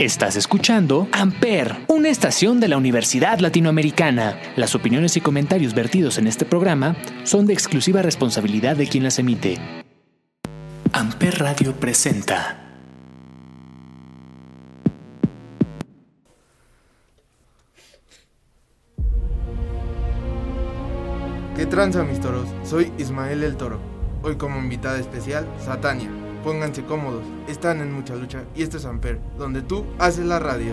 Estás escuchando Amper, una estación de la Universidad Latinoamericana. Las opiniones y comentarios vertidos en este programa son de exclusiva responsabilidad de quien las emite. Amper Radio presenta. ¿Qué tranza mis toros? Soy Ismael el Toro. Hoy como invitada especial, Satania. Pónganse cómodos, están en mucha lucha y esto es Amper, donde tú haces la radio.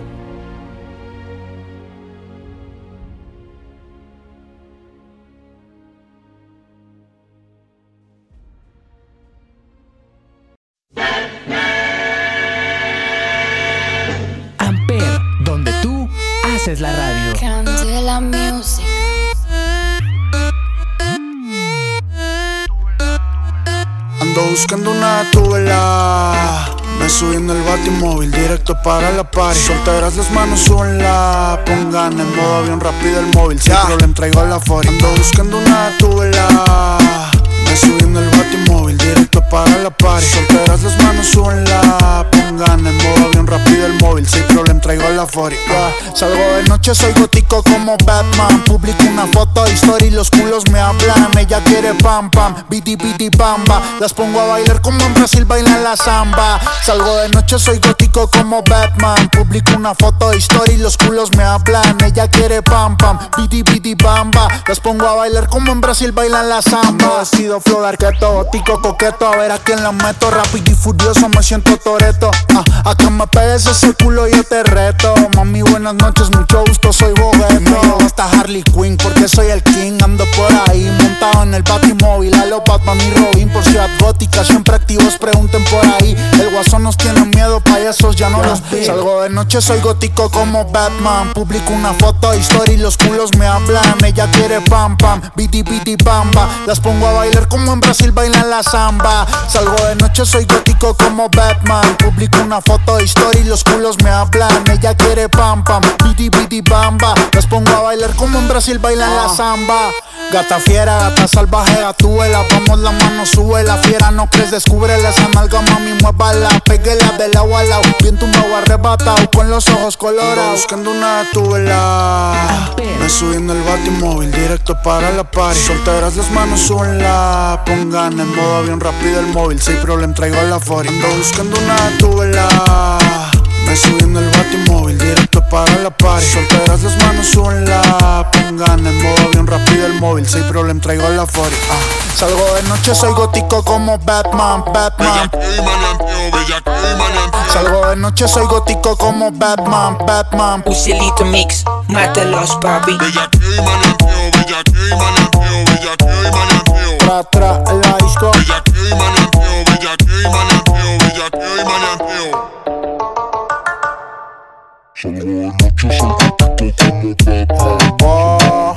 Ando buscando una tubela. Me subí en el batimóvil directo para la party. Solteras las manos, súbenla Pongan en modo avión rápido el móvil. Sin problema traigo la fori Ando buscando una tubela. Me subí el batimóvil directo para la party. Solteras las manos, súbenla Pongan en modo avión rápido el móvil. Sin problema traigo la fori Ya, Salgo de noche, soy gótico como Batman. Publico una foto de story los culos me hablan. Ella quiere pam pam, biti biti bamba Las pongo a bailar como en Brasil bailan la samba. Salgo de noche, soy gótico como Batman. Publico una foto de story los culos me hablan. Ella quiere pam pam, biti biti bamba Las pongo a bailar como en Brasil bailan la samba. Vestido flow de arqueto, gótico coqueto A ver a quién la meto, rápido y furioso me siento toreto. Ah, A que me pegues ese culo yo te reto. Mami, buenas noches, mucho gusto, soy bogueto. Me hasta Harley Quinn porque soy el king Ando por ahí. Montado en el batimóvil A lo Batman y Robin por ciudad gótica. Siempre activos, pregunten por ahí El guasón nos tiene miedo, payasos ya no los vi Salgo de noche, soy gótico como Batman. Publico una foto de story y los culos me hablan. Ella quiere pam pam, biti biti bamba Las pongo a bailar como en Brasil bailan la samba. Salgo de noche, soy gótico como Batman. Publico una foto de story y los culos me hablan. Ella quiere pam pam, biti biti bamba Las pongo a bailar como en Brasil bailan la samba. Gata fiera, gata salvaje, gatúela Vamos la mano, sube la fiera. No crees, descúbrela esa nalga, mami, muévala Péguela del agua al lado. Bien tumbado, arrebatado Con los ojos colorados. Buscando una tubela. Me subí en el batimóvil Directo para la party. Solteras las manos, súbenla Pongan en modo avión rápido el móvil. Sin problema, traigo la fori Ando buscando una tubela. Me subí en el batimóvil directo para la party. Solteras las manos, súbenla Pongan en modo móvil Sin problema traigo la 40 ah. Salgo de noche, soy gótico como Batman, Batman. Salgo de noche, soy gótico como Batman, Batman. Usilito Mix, mátalos papi. Tra, tra, la disco. Oh,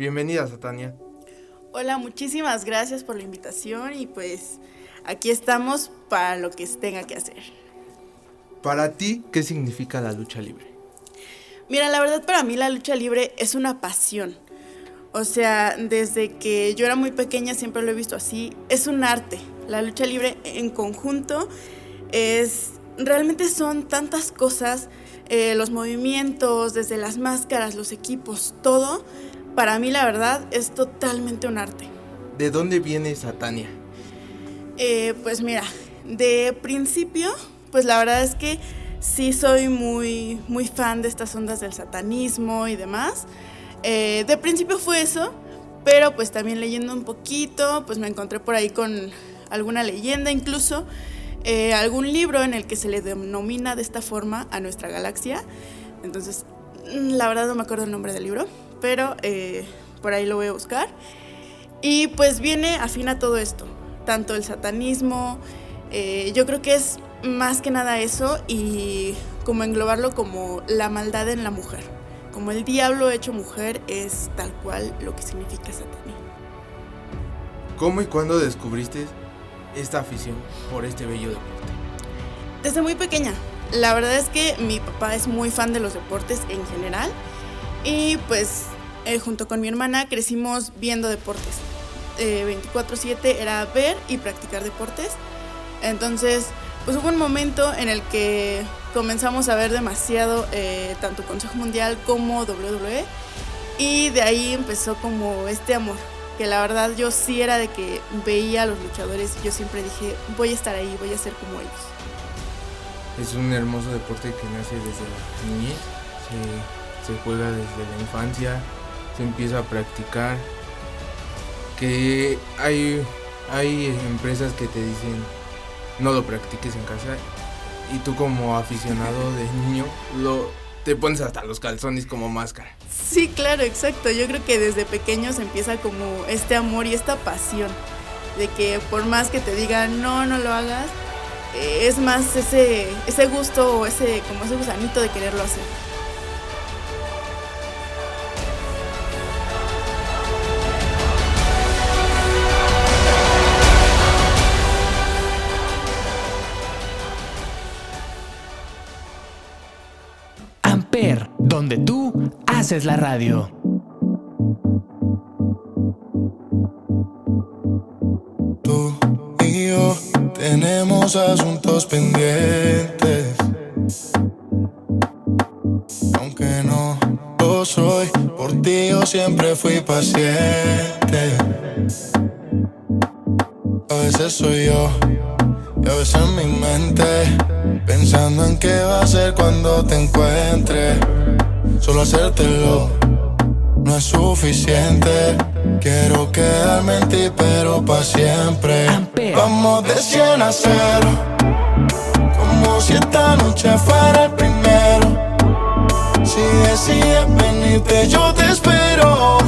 Bienvenida, Satania. Hola, muchísimas gracias por la invitación y pues aquí estamos para lo que tenga que hacer. Para ti, ¿qué significa la lucha libre? Mira, la verdad para mí la lucha libre es una pasión. O sea, desde que yo era muy pequeña siempre lo he visto así. Es un arte. La lucha libre en conjunto es... Realmente son tantas cosas, eh, los movimientos, desde las máscaras, los equipos, todo. Para mí la verdad es totalmente un arte. ¿De dónde viene Satania? Eh, pues mira, de principio, pues la verdad es que sí soy muy, muy fan de estas ondas del satanismo y demás. Eh, de principio fue eso, pero pues también leyendo un poquito, pues me encontré por ahí con alguna leyenda incluso, eh, algún libro en el que se le denomina de esta forma a nuestra galaxia. Entonces, mm, la verdad no me acuerdo el nombre del libro, pero eh, por ahí lo voy a buscar. Y pues viene afín a todo esto, tanto el satanismo, eh, yo creo que es más que nada eso y como englobarlo como la maldad en la mujer. Como el diablo hecho mujer es tal cual lo que significa Sataní. ¿Cómo y cuándo descubriste esta afición por este bello deporte? Desde muy pequeña. La verdad es que mi papá es muy fan de los deportes en general y pues eh, junto con mi hermana crecimos viendo deportes. 24/7 era ver y practicar deportes. Entonces, pues hubo un momento en el que comenzamos a ver demasiado eh, tanto Consejo Mundial como WWE y de ahí empezó como este amor que la verdad yo sí era de que veía a los luchadores y yo siempre dije voy a estar ahí, voy a ser como ellos. Es un hermoso deporte que nace desde la niñez, se juega desde la infancia, empieza a practicar, que hay, hay empresas que te dicen no lo practiques en casa y tú como aficionado de niño lo te pones hasta los calzones como máscara. Sí, claro, exacto. Yo creo que desde pequeños empieza como este amor y esta pasión de que por más que te digan no, no lo hagas, eh, es más ese ese gusto o ese como ese gusanito de quererlo hacer. Donde tú haces la radio. Tú y yo tenemos asuntos pendientes. Aunque no lo soy, por ti yo siempre fui paciente. A veces soy yo y a veces mi mente, pensando en qué va a ser cuando te encuentre. Solo hacértelo no es suficiente. Quiero quedarme en ti, pero para siempre. Vamos de 100 a 0. Como si esta noche fuera el primero. Si decides venirte, yo te espero.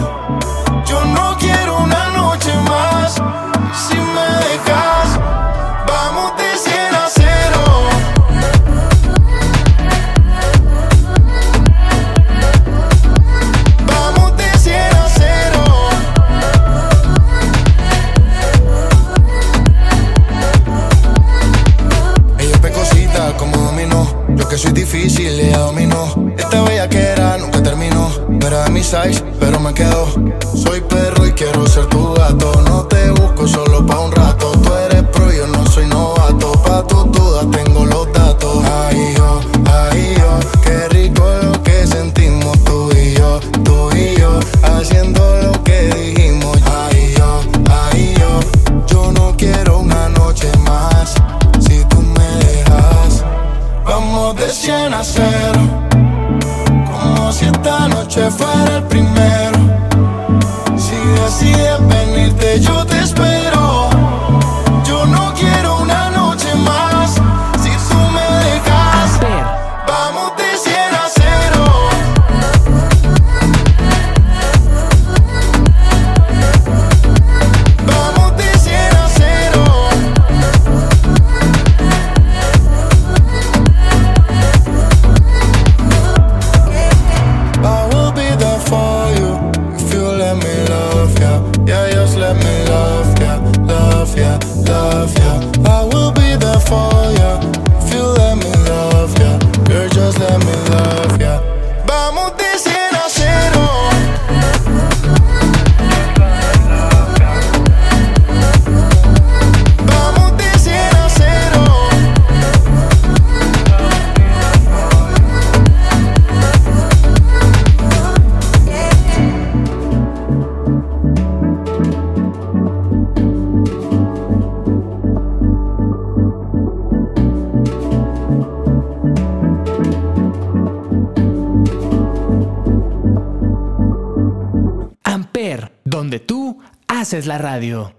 Haces la radio.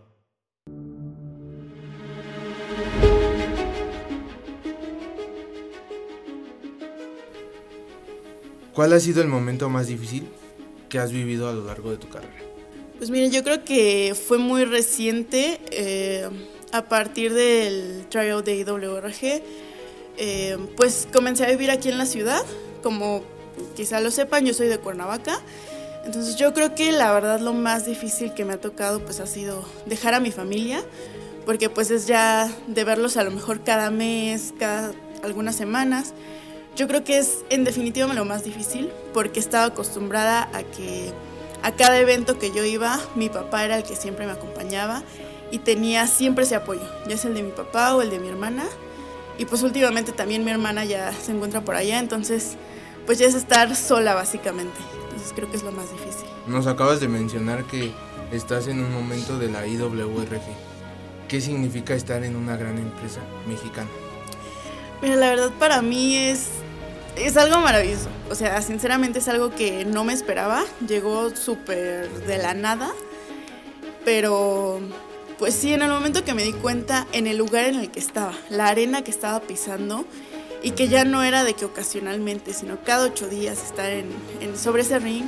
¿Cuál ha sido el momento más difícil que has vivido a lo largo de tu carrera? Pues mire, yo creo que fue muy reciente, eh, a partir del tryout de IWRG, eh, pues comencé a vivir aquí en la ciudad. Como quizá lo sepan, yo soy de Cuernavaca. Entonces yo creo que la verdad lo más difícil que me ha tocado pues ha sido dejar a mi familia, porque pues es ya de verlos a lo mejor cada mes, cada algunas semanas. Yo creo que es en definitiva lo más difícil, porque estaba acostumbrada a que a cada evento que yo iba, mi papá era el que siempre me acompañaba y tenía siempre ese apoyo, ya es el de mi papá o el de mi hermana. Y pues últimamente también mi hermana ya se encuentra por allá, entonces pues ya es estar sola básicamente. Entonces creo que es lo más difícil. Nos acabas de mencionar que estás en un momento de la IWRG. ¿Qué significa estar en una gran empresa mexicana? Mira, la verdad para mí es, es algo maravilloso. O sea, sinceramente es algo que no me esperaba. Llegó súper de la nada. Pero pues sí, en el momento que me di cuenta en el lugar en el que estaba, la arena que estaba pisando y que ya no era de que ocasionalmente, sino cada ocho días estar en, sobre ese ring,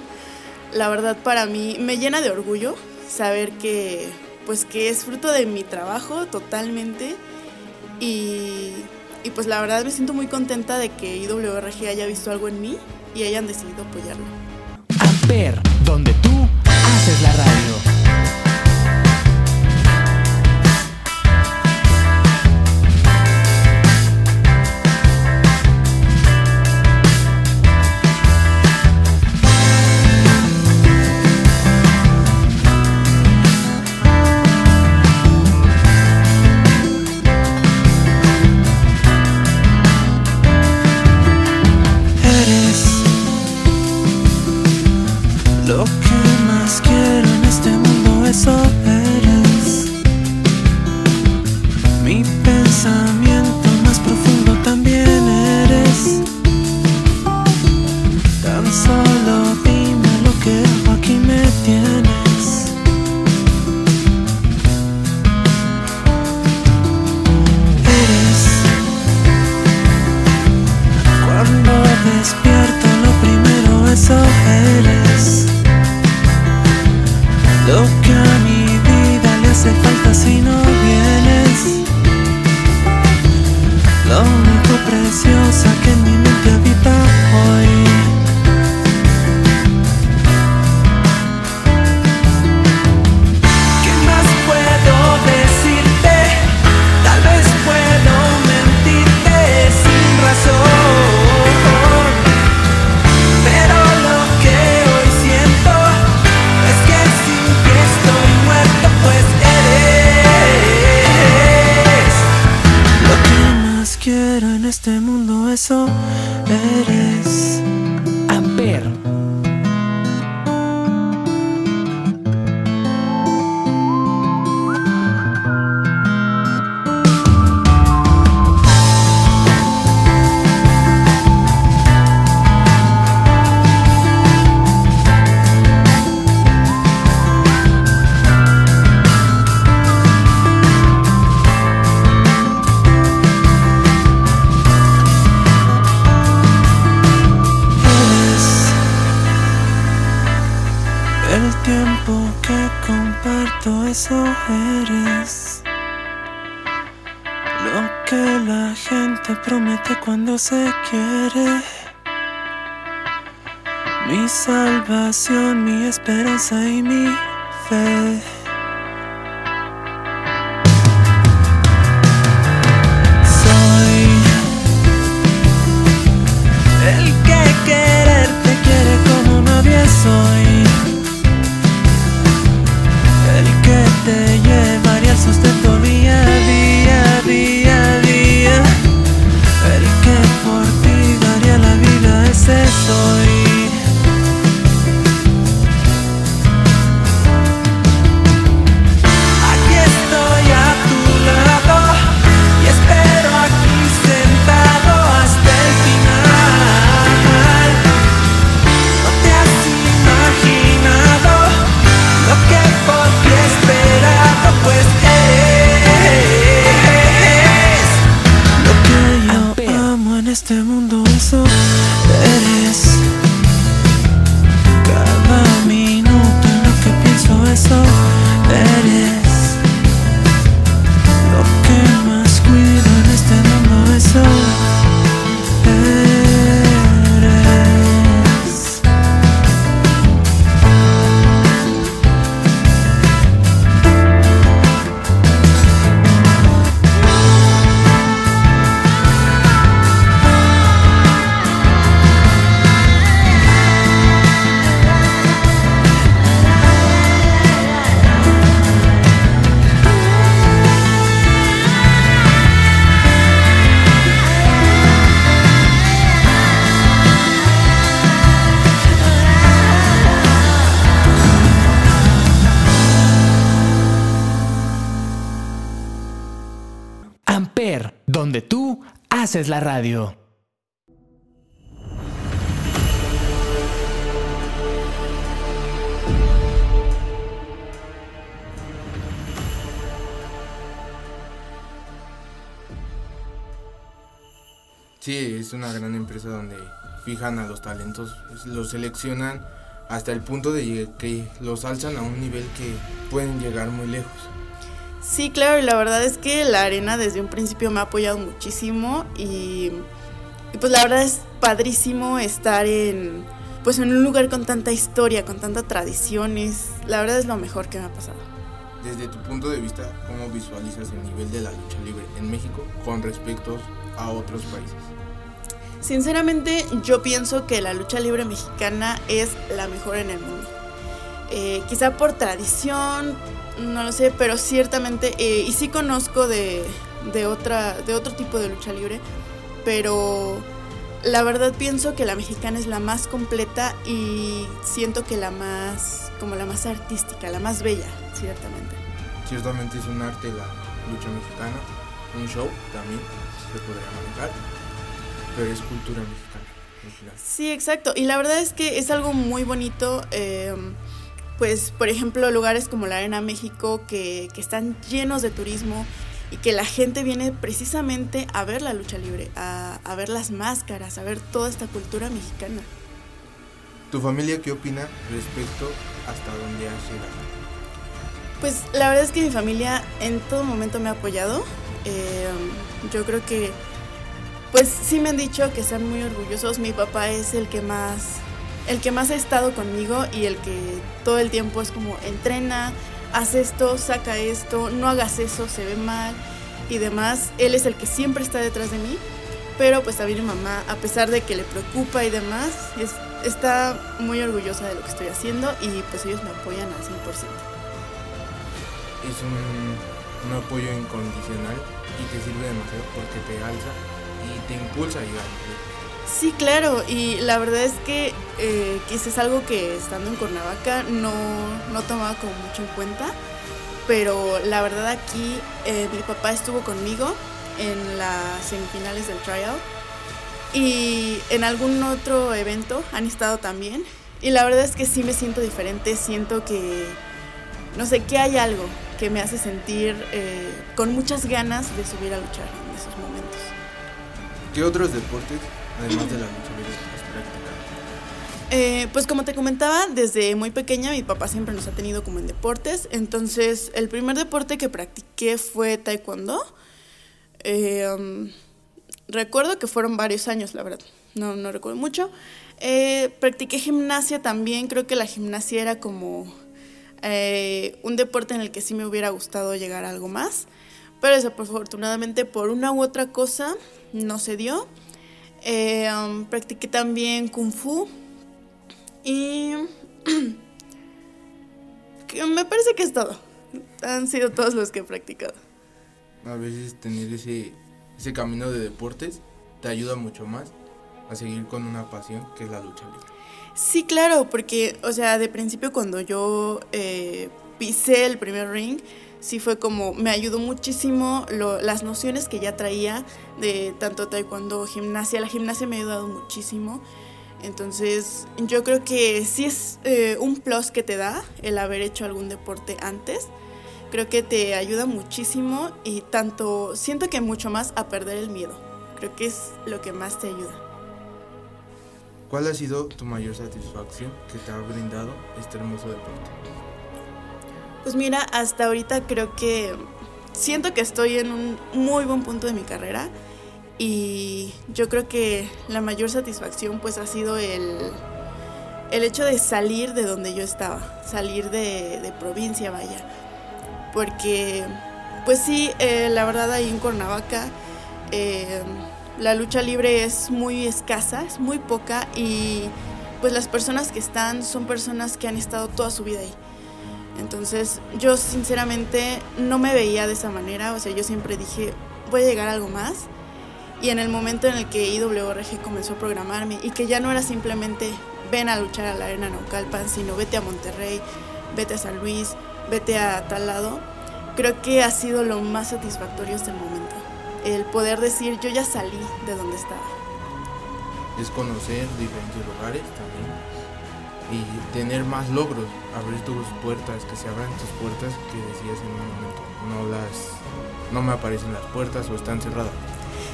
la verdad para mí me llena de orgullo saber que pues que es fruto de mi trabajo totalmente y, y pues la verdad me siento muy contenta de que IWRG haya visto algo en mí y hayan decidido apoyarlo. Amper, donde tú 点 se salvación, mi esperanza y mi fe. Haces la radio. Sí, es una gran empresa donde fijan a los talentos, pues, los seleccionan hasta el punto de que los alzan a un nivel que pueden llegar muy lejos. Sí, claro, y la verdad es que la arena desde un principio me ha apoyado muchísimo y, y, pues la verdad es padrísimo estar en pues en un lugar con tanta historia, con tanta tradiciones. La verdad es lo mejor que me ha pasado. Desde tu punto de vista, ¿cómo visualizas el nivel de la lucha libre en México con respecto a otros países? Sinceramente, yo pienso que la lucha libre mexicana es la mejor en el mundo. Eh, quizá por tradición, no lo sé, pero ciertamente, eh, y sí conozco de, de, otra, de otro tipo de lucha libre, pero la verdad pienso que la mexicana es la más completa y siento que la más, como la más artística, la más bella, ciertamente. Ciertamente es un arte la lucha mexicana, un show también se podría manejar pero es cultura mexicana. Sí, exacto. Y la verdad es que es algo muy bonito. Eh, pues, por ejemplo, lugares como la Arena México que, que, están llenos de turismo y que la gente viene precisamente a ver la lucha libre, a, a ver las máscaras, a ver toda esta cultura mexicana. ¿Tu familia qué opina respecto hasta dónde has llegado? Pues la verdad es que mi familia en todo momento me ha apoyado. Eh, yo creo que pues sí me han dicho que están muy orgullosos. Mi papá es el que más, el que más ha estado conmigo y el que todo el tiempo es como entrena, haz esto, saca esto, no hagas eso, se ve mal y demás. Él es el que siempre está detrás de mí. Pero pues también mi mamá, a pesar de que le preocupa y demás, es, está muy orgullosa de lo que estoy haciendo y pues ellos me apoyan al 100%. Es un, un apoyo incondicional y te sirve demasiado porque te alza y te impulsa a llegar. Sí, claro, y la verdad es que eh, quizás algo que estando en Cuernavaca no, no tomaba como mucho en cuenta, pero la verdad aquí eh, mi papá estuvo conmigo en las semifinales del tryout y en algún otro evento han estado también y la verdad es que sí me siento diferente, siento que, no sé, que hay algo que me hace sentir eh, con muchas ganas de subir a luchar en esos momentos. ¿Qué otros deportes, además de la lucha practicado? Eh, pues como te comentaba, desde muy pequeña mi papá siempre nos ha tenido como en deportes. Entonces, el primer deporte que practiqué fue taekwondo. Eh, um, recuerdo que fueron varios años, la verdad. No, no recuerdo mucho. Eh, practiqué gimnasia también. Creo que la gimnasia era como un deporte en el que sí me hubiera gustado llegar a algo más. Pero desafortunadamente por una u otra cosa no se dio. Eh, um, practiqué también kung fu y me parece que es todo. Han sido todos los que he practicado. A veces tener ese, ese camino de deportes te ayuda mucho más a seguir con una pasión que es la lucha libre. Sí, claro, porque, o sea, de principio cuando yo eh, pisé el primer ring, sí fue como, me ayudó muchísimo las nociones que ya traía de tanto taekwondo, gimnasia. La gimnasia me ha ayudado muchísimo. Entonces, yo creo que sí es eh, un plus que te da el haber hecho algún deporte antes. Creo que te ayuda muchísimo y tanto, siento que mucho más a perder el miedo. Creo que es lo que más te ayuda. ¿Cuál ha sido tu mayor satisfacción que te ha brindado este hermoso deporte? Pues mira, hasta ahorita creo que siento que estoy en un muy buen punto de mi carrera y yo creo que la mayor satisfacción pues ha sido el, el hecho de salir de donde yo estaba, salir de, provincia, vaya. Porque pues sí, eh, la verdad ahí en Cuernavaca eh, la lucha libre es muy escasa, es muy poca y pues las personas que están son personas que han estado toda su vida ahí. Entonces yo sinceramente no me veía de esa manera, o sea, yo siempre dije, voy a llegar a algo más. Y en el momento en el que IWRG comenzó a programarme y que ya no era simplemente ven a luchar a la arena Naucalpan, sino vete a Monterrey, vete a San Luis, vete a tal lado, creo que ha sido lo más satisfactorio hasta el momento. el poder decir yo ya salí de donde estaba. Es conocer diferentes lugares también y tener más logros, abrir tus puertas, que se abran tus puertas que decías en un momento, no las, no me aparecen las puertas o están cerradas.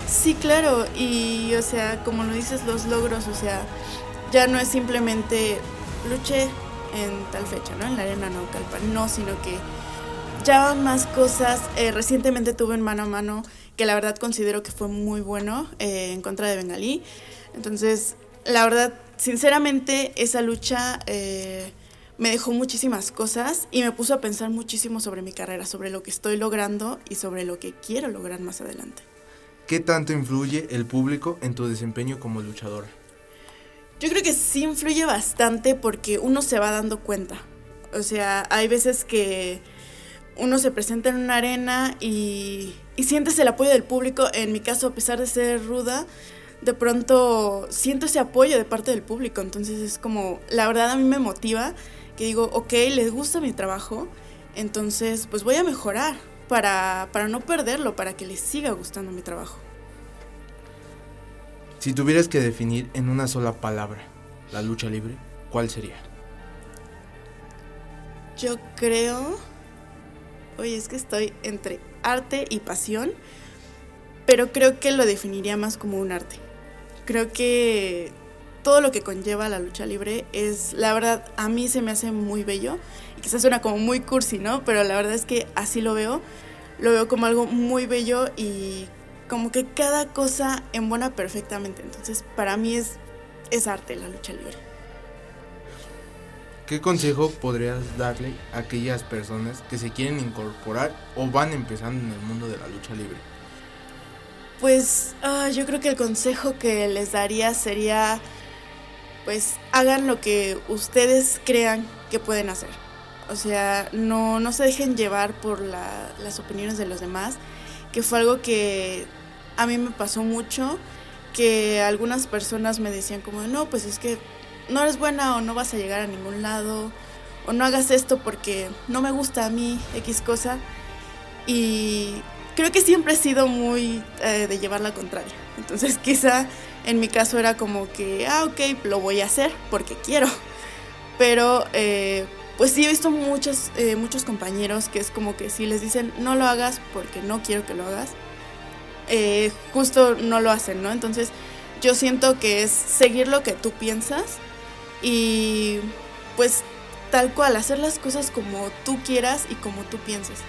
Sí, claro, y o sea, como lo dices, los logros, o sea, ya no es simplemente luché en tal fecha, ¿no? En la arena Naucalpan, no, sino que ya más cosas. Eh, recientemente tuve un mano a mano que la verdad considero que fue muy bueno eh, en contra de Bengalí. Entonces, la verdad, sinceramente, esa lucha eh, me dejó muchísimas cosas y me puso a pensar muchísimo sobre mi carrera, sobre lo que estoy logrando y sobre lo que quiero lograr más adelante. ¿Qué tanto influye el público en tu desempeño como luchadora? Yo creo que sí influye bastante porque uno se va dando cuenta. O sea, hay veces que uno se presenta en una arena y, y sientes el apoyo del público. En mi caso, a pesar de ser ruda, de pronto siento ese apoyo de parte del público. Entonces es como, la verdad a mí me motiva que digo, ok, les gusta mi trabajo, entonces pues voy a mejorar para, para no perderlo, para que les siga gustando mi trabajo. Si tuvieras que definir en una sola palabra la lucha libre, ¿cuál sería? Yo creo... Oye, es que estoy entre arte y pasión, pero creo que lo definiría más como un arte. Creo que todo lo que conlleva la lucha libre es, la verdad, a mí se me hace muy bello. Y quizás suena como muy cursi, ¿no? Pero la verdad es que así lo veo. Lo veo como algo muy bello y como que cada cosa embona perfectamente. Entonces, para mí es, es arte la lucha libre. ¿Qué consejo podrías darle a aquellas personas que se quieren incorporar o van empezando en el mundo de la lucha libre? Pues ah, yo creo que el consejo que les daría sería, pues hagan lo que ustedes crean que pueden hacer. O sea, no, no se dejen llevar por la- las opiniones de los demás, que fue algo que a mí me pasó mucho, que algunas personas me decían como, no, pues es que no eres buena o no vas a llegar a ningún lado, o no hagas esto porque no me gusta a mí X cosa. Y creo que siempre he sido muy eh, de llevar la contraria. Entonces quizá en mi caso era como que, ah, ok, lo voy a hacer porque quiero. Pero eh, pues sí he visto muchos, eh, muchos compañeros que es como que si les dicen no lo hagas porque no quiero que lo hagas, eh, justo no lo hacen, ¿no? Entonces yo siento que es seguir lo que tú piensas y pues tal cual, hacer las cosas como tú quieras y como tú pienses.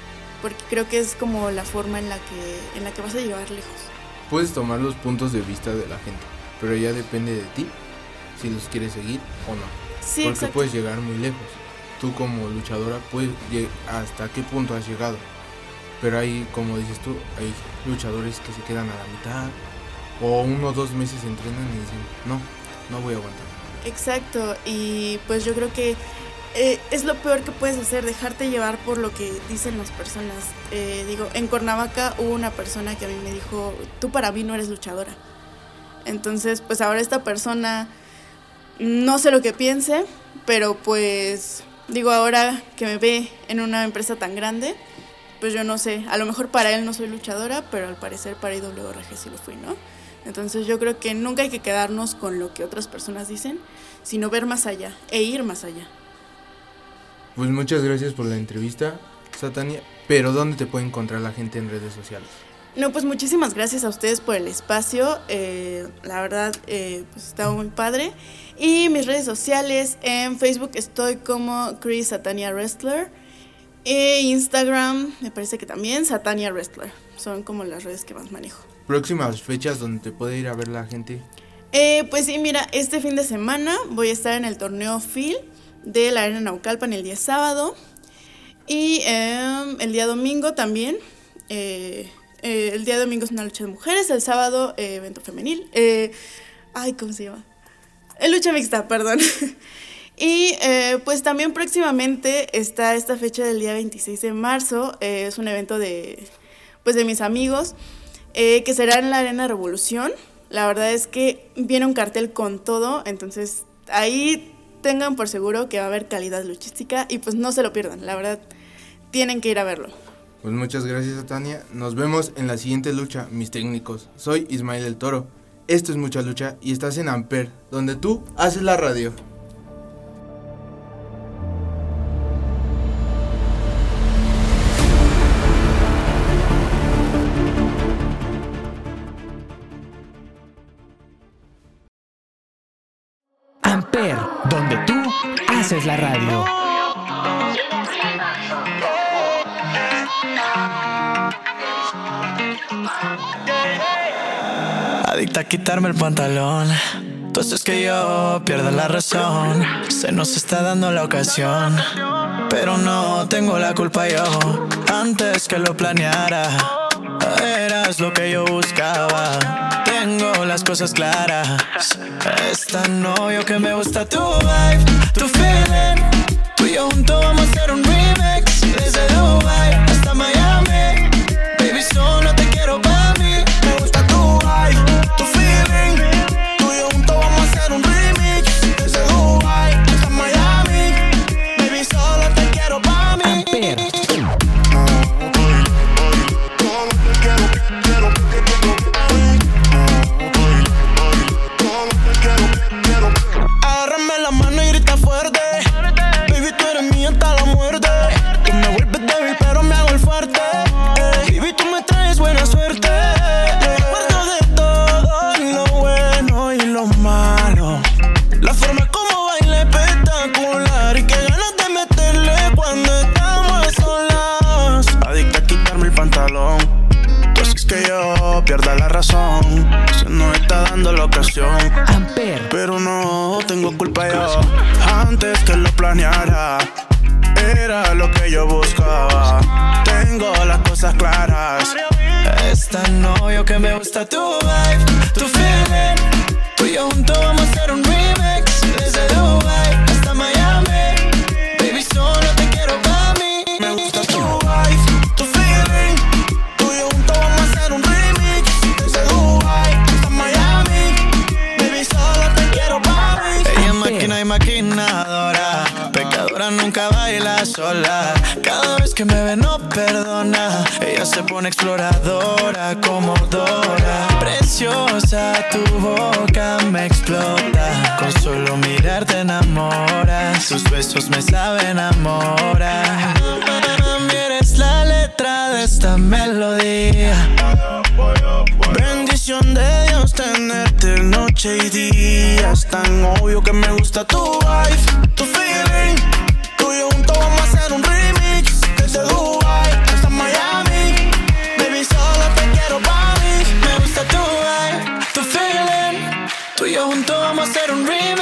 Porque creo que es como la forma en la que, en la que vas a llegar lejos. Puedes tomar los puntos de vista de la gente, pero ya depende de ti si los quieres seguir o no. Sí, Porque exacto. puedes llegar muy lejos. Tú como luchadora puedes hasta qué punto has llegado. Pero hay, como dices tú, hay luchadores que se quedan a la mitad o uno o dos meses entrenan y dicen, no, no voy a aguantar. Exacto, y pues yo creo que eh, es lo peor que puedes hacer, dejarte llevar por lo que dicen las personas. Eh, digo, en Cuernavaca hubo una persona que a mí me dijo, tú para mí no eres luchadora. Entonces, pues ahora esta persona, no sé lo que piense, pero pues digo, ahora que me ve en una empresa tan grande, pues yo no sé, a lo mejor para él no soy luchadora, pero al parecer para IWRG sí lo fui, ¿no? Entonces yo creo que nunca hay que quedarnos con lo que otras personas dicen, sino ver más allá e ir más allá. Pues muchas gracias por la entrevista, Satania. Pero ¿dónde te puede encontrar la gente en redes sociales? No, pues muchísimas gracias a ustedes por el espacio. eh, la verdad, eh, pues está muy padre. Y mis redes sociales, en Facebook estoy como Chris Satania Wrestler. E Instagram, me parece que también Satania Wrestler. Son como las redes que más manejo. Próximas fechas donde te puede ir a ver la gente. Eh, pues sí, mira, este fin de semana voy a estar en el torneo Phil de la Arena Naucalpan el día sábado. Y em, el día domingo también. eh, eh, el día domingo es una lucha de mujeres, el sábado eh, evento femenil. Ay, ¿cómo se llama? Lucha mixta, perdón. y pues también próximamente está esta fecha del día 26 de marzo. es un evento de, pues de mis amigos que será en la Arena Revolución. La verdad es que viene un cartel con todo, entonces ahí tengan por seguro que va a haber calidad luchística y pues no se lo pierdan, la verdad tienen que ir a verlo. Pues muchas gracias, Tania. Nos vemos en la siguiente lucha, mis técnicos. Soy Ismael el Toro. Esto es Mucha Lucha y estás en Amper, donde tú haces la radio. Amper, donde tú haces la radio. Adicta a quitarme el pantalón. Entonces que yo pierda la razón. Se nos está dando la ocasión. Pero no tengo la culpa yo. Antes que lo planeara. Eras lo que yo buscaba. Tengo las cosas claras. Esta novio que me gusta tu vibe, tu feeling. Tú y yo juntos vamos a hacer un remix. Desde Dubai Es tan obvio que me gusta tu vibe, tu feeling. Tú y yo juntos vamos a hacer un remix. Desde Dubai hasta Miami. Baby, solo te quiero para. Me gusta tu vibe, tu feeling. Tú y yo juntos vamos a hacer un remix.